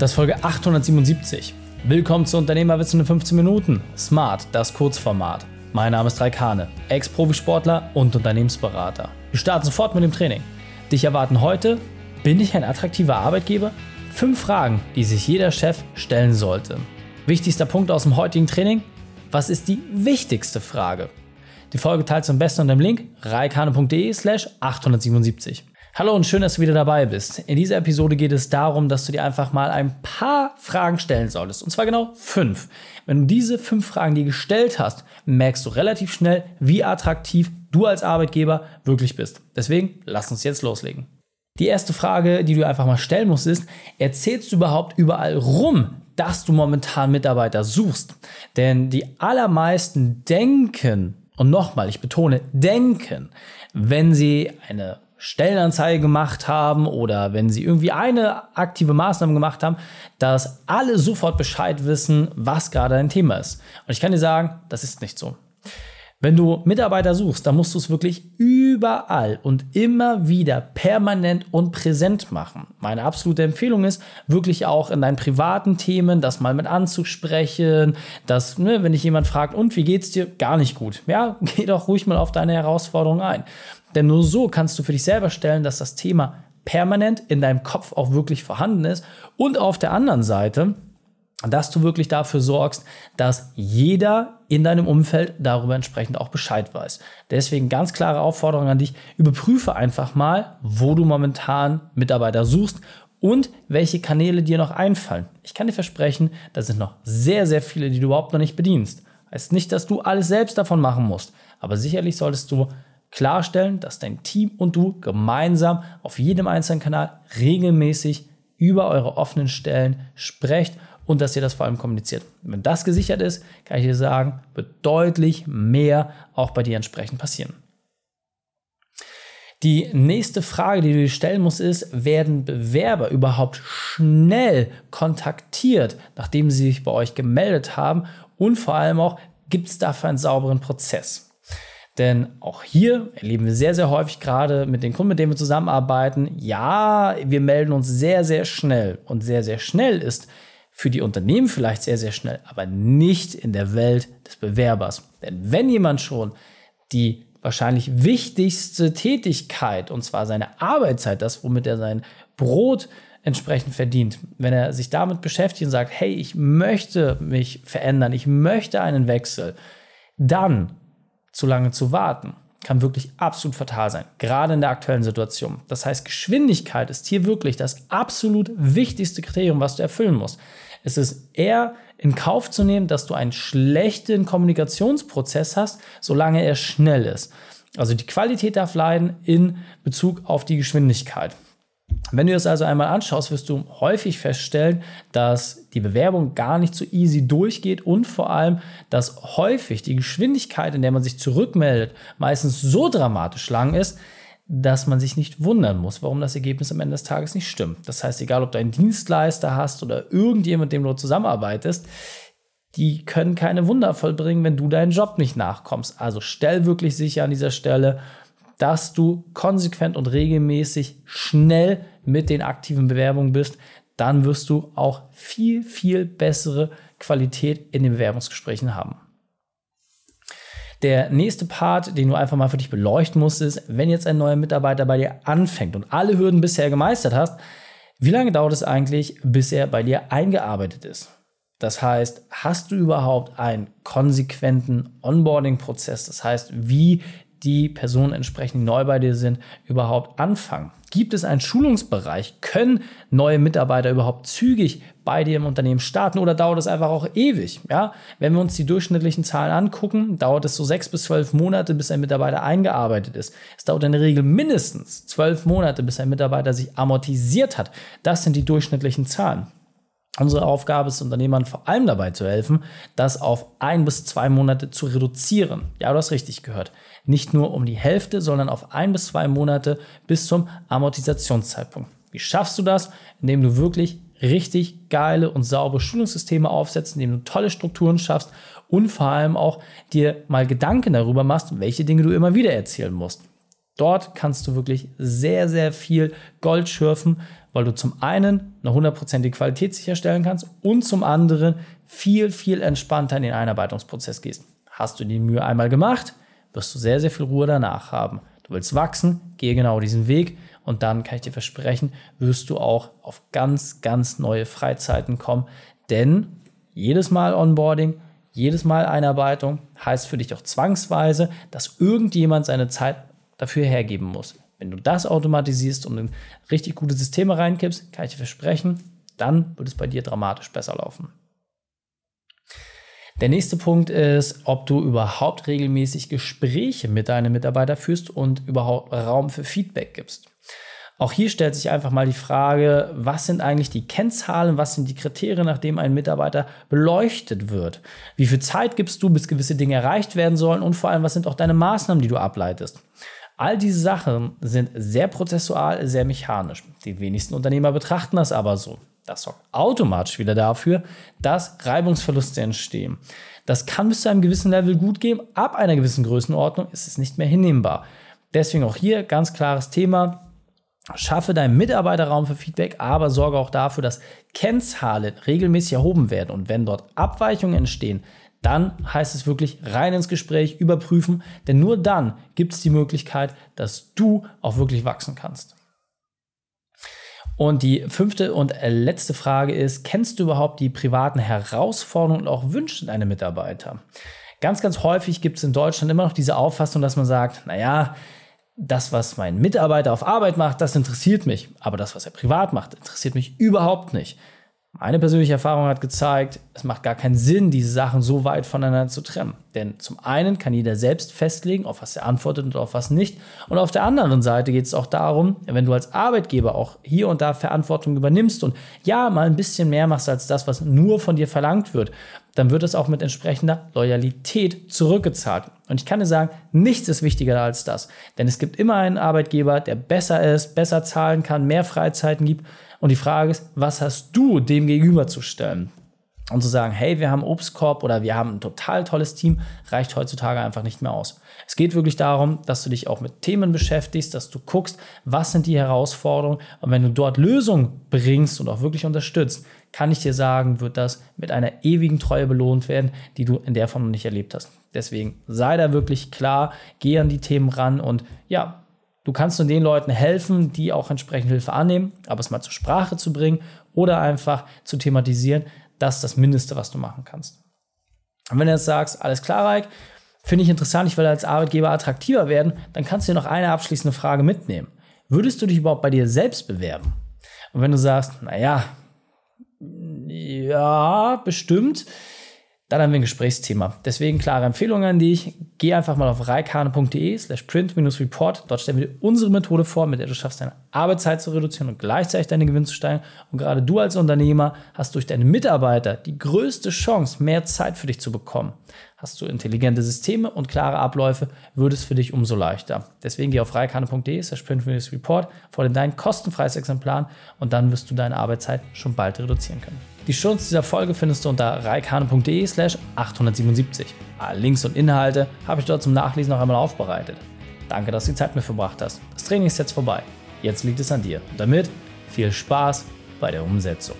Das ist Folge 877. Willkommen zu Unternehmerwissen in 15 Minuten. Smart, das Kurzformat. Mein Name ist Raikane, Ex-Profisportler und Unternehmensberater. Wir starten sofort mit dem Training. Dich erwarten heute, bin ich ein attraktiver Arbeitgeber? Fünf Fragen, die sich jeder Chef stellen sollte. Wichtigster Punkt aus dem heutigen Training, was ist die wichtigste Frage? Die Folge teilst du am besten unter dem Link reikane.de slash 877. Hallo und schön, dass du wieder dabei bist. In dieser Episode geht es darum, dass du dir einfach mal ein paar Fragen stellen solltest. Und zwar genau fünf. Wenn du diese fünf Fragen dir gestellt hast, merkst du relativ schnell, wie attraktiv du als Arbeitgeber wirklich bist. Deswegen lass uns jetzt loslegen. Die erste Frage, die du einfach mal stellen musst, ist, erzählst du überhaupt überall rum, dass du momentan Mitarbeiter suchst? Denn die allermeisten denken, und nochmal, ich betone, denken, wenn sie eine Stellenanzeige gemacht haben oder wenn sie irgendwie eine aktive Maßnahme gemacht haben, dass alle sofort Bescheid wissen, was gerade ein Thema ist. Und ich kann dir sagen, das ist nicht so. Wenn du Mitarbeiter suchst, dann musst du es wirklich überall und immer wieder permanent und präsent machen. Meine absolute Empfehlung ist, wirklich auch in deinen privaten Themen das mal mit anzusprechen, dass, ne, wenn dich jemand fragt, und wie geht's dir? Gar nicht gut. Ja, geh doch ruhig mal auf deine Herausforderung ein. Denn nur so kannst du für dich selber stellen, dass das Thema permanent in deinem Kopf auch wirklich vorhanden ist und auf der anderen Seite, dass du wirklich dafür sorgst, dass jeder in deinem Umfeld darüber entsprechend auch Bescheid weiß. Deswegen ganz klare Aufforderung an dich, überprüfe einfach mal, wo du momentan Mitarbeiter suchst und welche Kanäle dir noch einfallen. Ich kann dir versprechen, da sind noch sehr, sehr viele, die du überhaupt noch nicht bedienst. Heißt nicht, dass du alles selbst davon machen musst, aber sicherlich solltest du klarstellen, dass dein Team und du gemeinsam auf jedem einzelnen Kanal regelmäßig über eure offenen Stellen sprecht und dass ihr das vor allem kommuniziert. Wenn das gesichert ist, kann ich dir sagen, wird deutlich mehr auch bei dir entsprechend passieren. Die nächste Frage, die du dir stellen musst, ist, werden Bewerber überhaupt schnell kontaktiert, nachdem sie sich bei euch gemeldet haben? Und vor allem auch, gibt es dafür einen sauberen Prozess? Denn auch hier erleben wir sehr, sehr häufig gerade mit den Kunden, mit denen wir zusammenarbeiten, ja, wir melden uns sehr, sehr schnell. Und sehr, sehr schnell ist für die Unternehmen vielleicht sehr, sehr schnell, aber nicht in der Welt des Bewerbers. Denn wenn jemand schon die wahrscheinlich wichtigste Tätigkeit, und zwar seine Arbeitszeit, das, womit er sein Brot entsprechend verdient, wenn er sich damit beschäftigt und sagt, hey, ich möchte mich verändern, ich möchte einen Wechsel, dann zu lange zu warten, kann wirklich absolut fatal sein, gerade in der aktuellen Situation. Das heißt, Geschwindigkeit ist hier wirklich das absolut wichtigste Kriterium, was du erfüllen musst. Es ist eher in Kauf zu nehmen, dass du einen schlechten Kommunikationsprozess hast, solange er schnell ist. Also die Qualität darf leiden in Bezug auf die Geschwindigkeit. Wenn du das also einmal anschaust, wirst du häufig feststellen, dass die Bewerbung gar nicht so easy durchgeht und vor allem, dass häufig die Geschwindigkeit, in der man sich zurückmeldet, meistens so dramatisch lang ist, dass man sich nicht wundern muss, warum das Ergebnis am Ende des Tages nicht stimmt. Das heißt, egal ob du einen Dienstleister hast oder irgendjemand, mit dem du zusammenarbeitest, die können keine Wunder vollbringen, wenn du deinen Job nicht nachkommst. Also stell wirklich sicher an dieser Stelle, dass du konsequent und regelmäßig schnell mit den aktiven Bewerbungen bist, dann wirst du auch viel, viel bessere Qualität in den Bewerbungsgesprächen haben. Der nächste Part, den du einfach mal für dich beleuchten musst, ist, wenn jetzt ein neuer Mitarbeiter bei dir anfängt und alle Hürden bisher gemeistert hast, wie lange dauert es eigentlich, bis er bei dir eingearbeitet ist? Das heißt, hast du überhaupt einen konsequenten Onboarding-Prozess? Das heißt, wie die Personen entsprechend neu bei dir sind, überhaupt anfangen? Gibt es einen Schulungsbereich? Können neue Mitarbeiter überhaupt zügig bei dir im Unternehmen starten oder dauert es einfach auch ewig? Ja, wenn wir uns die durchschnittlichen Zahlen angucken, dauert es so sechs bis zwölf Monate, bis ein Mitarbeiter eingearbeitet ist. Es dauert in der Regel mindestens zwölf Monate, bis ein Mitarbeiter sich amortisiert hat. Das sind die durchschnittlichen Zahlen. Unsere Aufgabe ist, Unternehmern vor allem dabei zu helfen, das auf ein bis zwei Monate zu reduzieren. Ja, du hast richtig gehört. Nicht nur um die Hälfte, sondern auf ein bis zwei Monate bis zum Amortisationszeitpunkt. Wie schaffst du das? Indem du wirklich richtig geile und saubere Schulungssysteme aufsetzt, indem du tolle Strukturen schaffst und vor allem auch dir mal Gedanken darüber machst, welche Dinge du immer wieder erzählen musst. Dort kannst du wirklich sehr, sehr viel Gold schürfen, weil du zum einen eine hundertprozentige Qualität sicherstellen kannst und zum anderen viel, viel entspannter in den Einarbeitungsprozess gehst. Hast du die Mühe einmal gemacht, wirst du sehr, sehr viel Ruhe danach haben. Du willst wachsen, gehe genau diesen Weg und dann kann ich dir versprechen, wirst du auch auf ganz, ganz neue Freizeiten kommen, denn jedes Mal Onboarding, jedes Mal Einarbeitung heißt für dich auch zwangsweise, dass irgendjemand seine Zeit dafür hergeben muss. Wenn du das automatisierst und in richtig gute Systeme reinkippst, kann ich dir versprechen, dann wird es bei dir dramatisch besser laufen. Der nächste Punkt ist, ob du überhaupt regelmäßig Gespräche mit deinen Mitarbeitern führst und überhaupt Raum für Feedback gibst. Auch hier stellt sich einfach mal die Frage, was sind eigentlich die Kennzahlen, was sind die Kriterien, nach denen ein Mitarbeiter beleuchtet wird? Wie viel Zeit gibst du, bis gewisse Dinge erreicht werden sollen und vor allem, was sind auch deine Maßnahmen, die du ableitest? All diese Sachen sind sehr prozessual, sehr mechanisch. Die wenigsten Unternehmer betrachten das aber so. Das sorgt automatisch wieder dafür, dass Reibungsverluste entstehen. Das kann bis zu einem gewissen Level gut gehen. Ab einer gewissen Größenordnung ist es nicht mehr hinnehmbar. Deswegen auch hier ganz klares Thema. Schaffe deinen Mitarbeiterraum für Feedback, aber sorge auch dafür, dass Kennzahlen regelmäßig erhoben werden. Und wenn dort Abweichungen entstehen, dann heißt es wirklich rein ins Gespräch, überprüfen, denn nur dann gibt es die Möglichkeit, dass du auch wirklich wachsen kannst. Und die fünfte und letzte Frage ist, kennst du überhaupt die privaten Herausforderungen und auch Wünsche deiner Mitarbeiter? Ganz, ganz häufig gibt es in Deutschland immer noch diese Auffassung, dass man sagt, naja, das, was mein Mitarbeiter auf Arbeit macht, das interessiert mich, aber das, was er privat macht, interessiert mich überhaupt nicht. Meine persönliche Erfahrung hat gezeigt, es macht gar keinen Sinn, diese Sachen so weit voneinander zu trennen. Denn zum einen kann jeder selbst festlegen, auf was er antwortet und auf was nicht. Und auf der anderen Seite geht es auch darum, wenn du als Arbeitgeber auch hier und da Verantwortung übernimmst und ja, mal ein bisschen mehr machst als das, was nur von dir verlangt wird, dann wird es auch mit entsprechender Loyalität zurückgezahlt. Und ich kann dir sagen, nichts ist wichtiger als das. Denn es gibt immer einen Arbeitgeber, der besser ist, besser zahlen kann, mehr Freizeiten gibt und die Frage ist, was hast du dem gegenüberzustellen? Und zu sagen, hey, wir haben Obstkorb oder wir haben ein total tolles Team, reicht heutzutage einfach nicht mehr aus. Es geht wirklich darum, dass du dich auch mit Themen beschäftigst, dass du guckst, was sind die Herausforderungen. Und wenn du dort Lösungen bringst und auch wirklich unterstützt, kann ich dir sagen, wird das mit einer ewigen Treue belohnt werden, die du in der Form noch nicht erlebt hast. Deswegen sei da wirklich klar, geh an die Themen ran und ja, Du kannst nur den Leuten helfen, die auch entsprechend Hilfe annehmen, aber es mal zur Sprache zu bringen oder einfach zu thematisieren, das ist das Mindeste, was du machen kannst. Und wenn du jetzt sagst, alles klar, Reik, finde ich interessant, ich will als Arbeitgeber attraktiver werden, dann kannst du dir noch eine abschließende Frage mitnehmen. Würdest du dich überhaupt bei dir selbst bewerben? Und wenn du sagst, naja, ja, bestimmt, dann haben wir ein Gesprächsthema. Deswegen klare Empfehlung an dich. Geh einfach mal auf reikane.de slash print-report. Dort stellen wir dir unsere Methode vor, mit der du schaffst, deine Arbeitszeit zu reduzieren und gleichzeitig deine Gewinn zu steigern. Und gerade du als Unternehmer hast durch deine Mitarbeiter die größte Chance, mehr Zeit für dich zu bekommen. Hast du intelligente Systeme und klare Abläufe, wird es für dich umso leichter. Deswegen geh auf reikane.de slash print-report, fordere dein kostenfreies Exemplar und dann wirst du deine Arbeitszeit schon bald reduzieren können. Die Shownotes dieser Folge findest du unter reikane.de slash 877. Alle Links und Inhalte habe ich dort zum Nachlesen noch einmal aufbereitet. Danke, dass du die Zeit mit verbracht hast. Das Training ist jetzt vorbei. Jetzt liegt es an dir. Und damit viel Spaß bei der Umsetzung.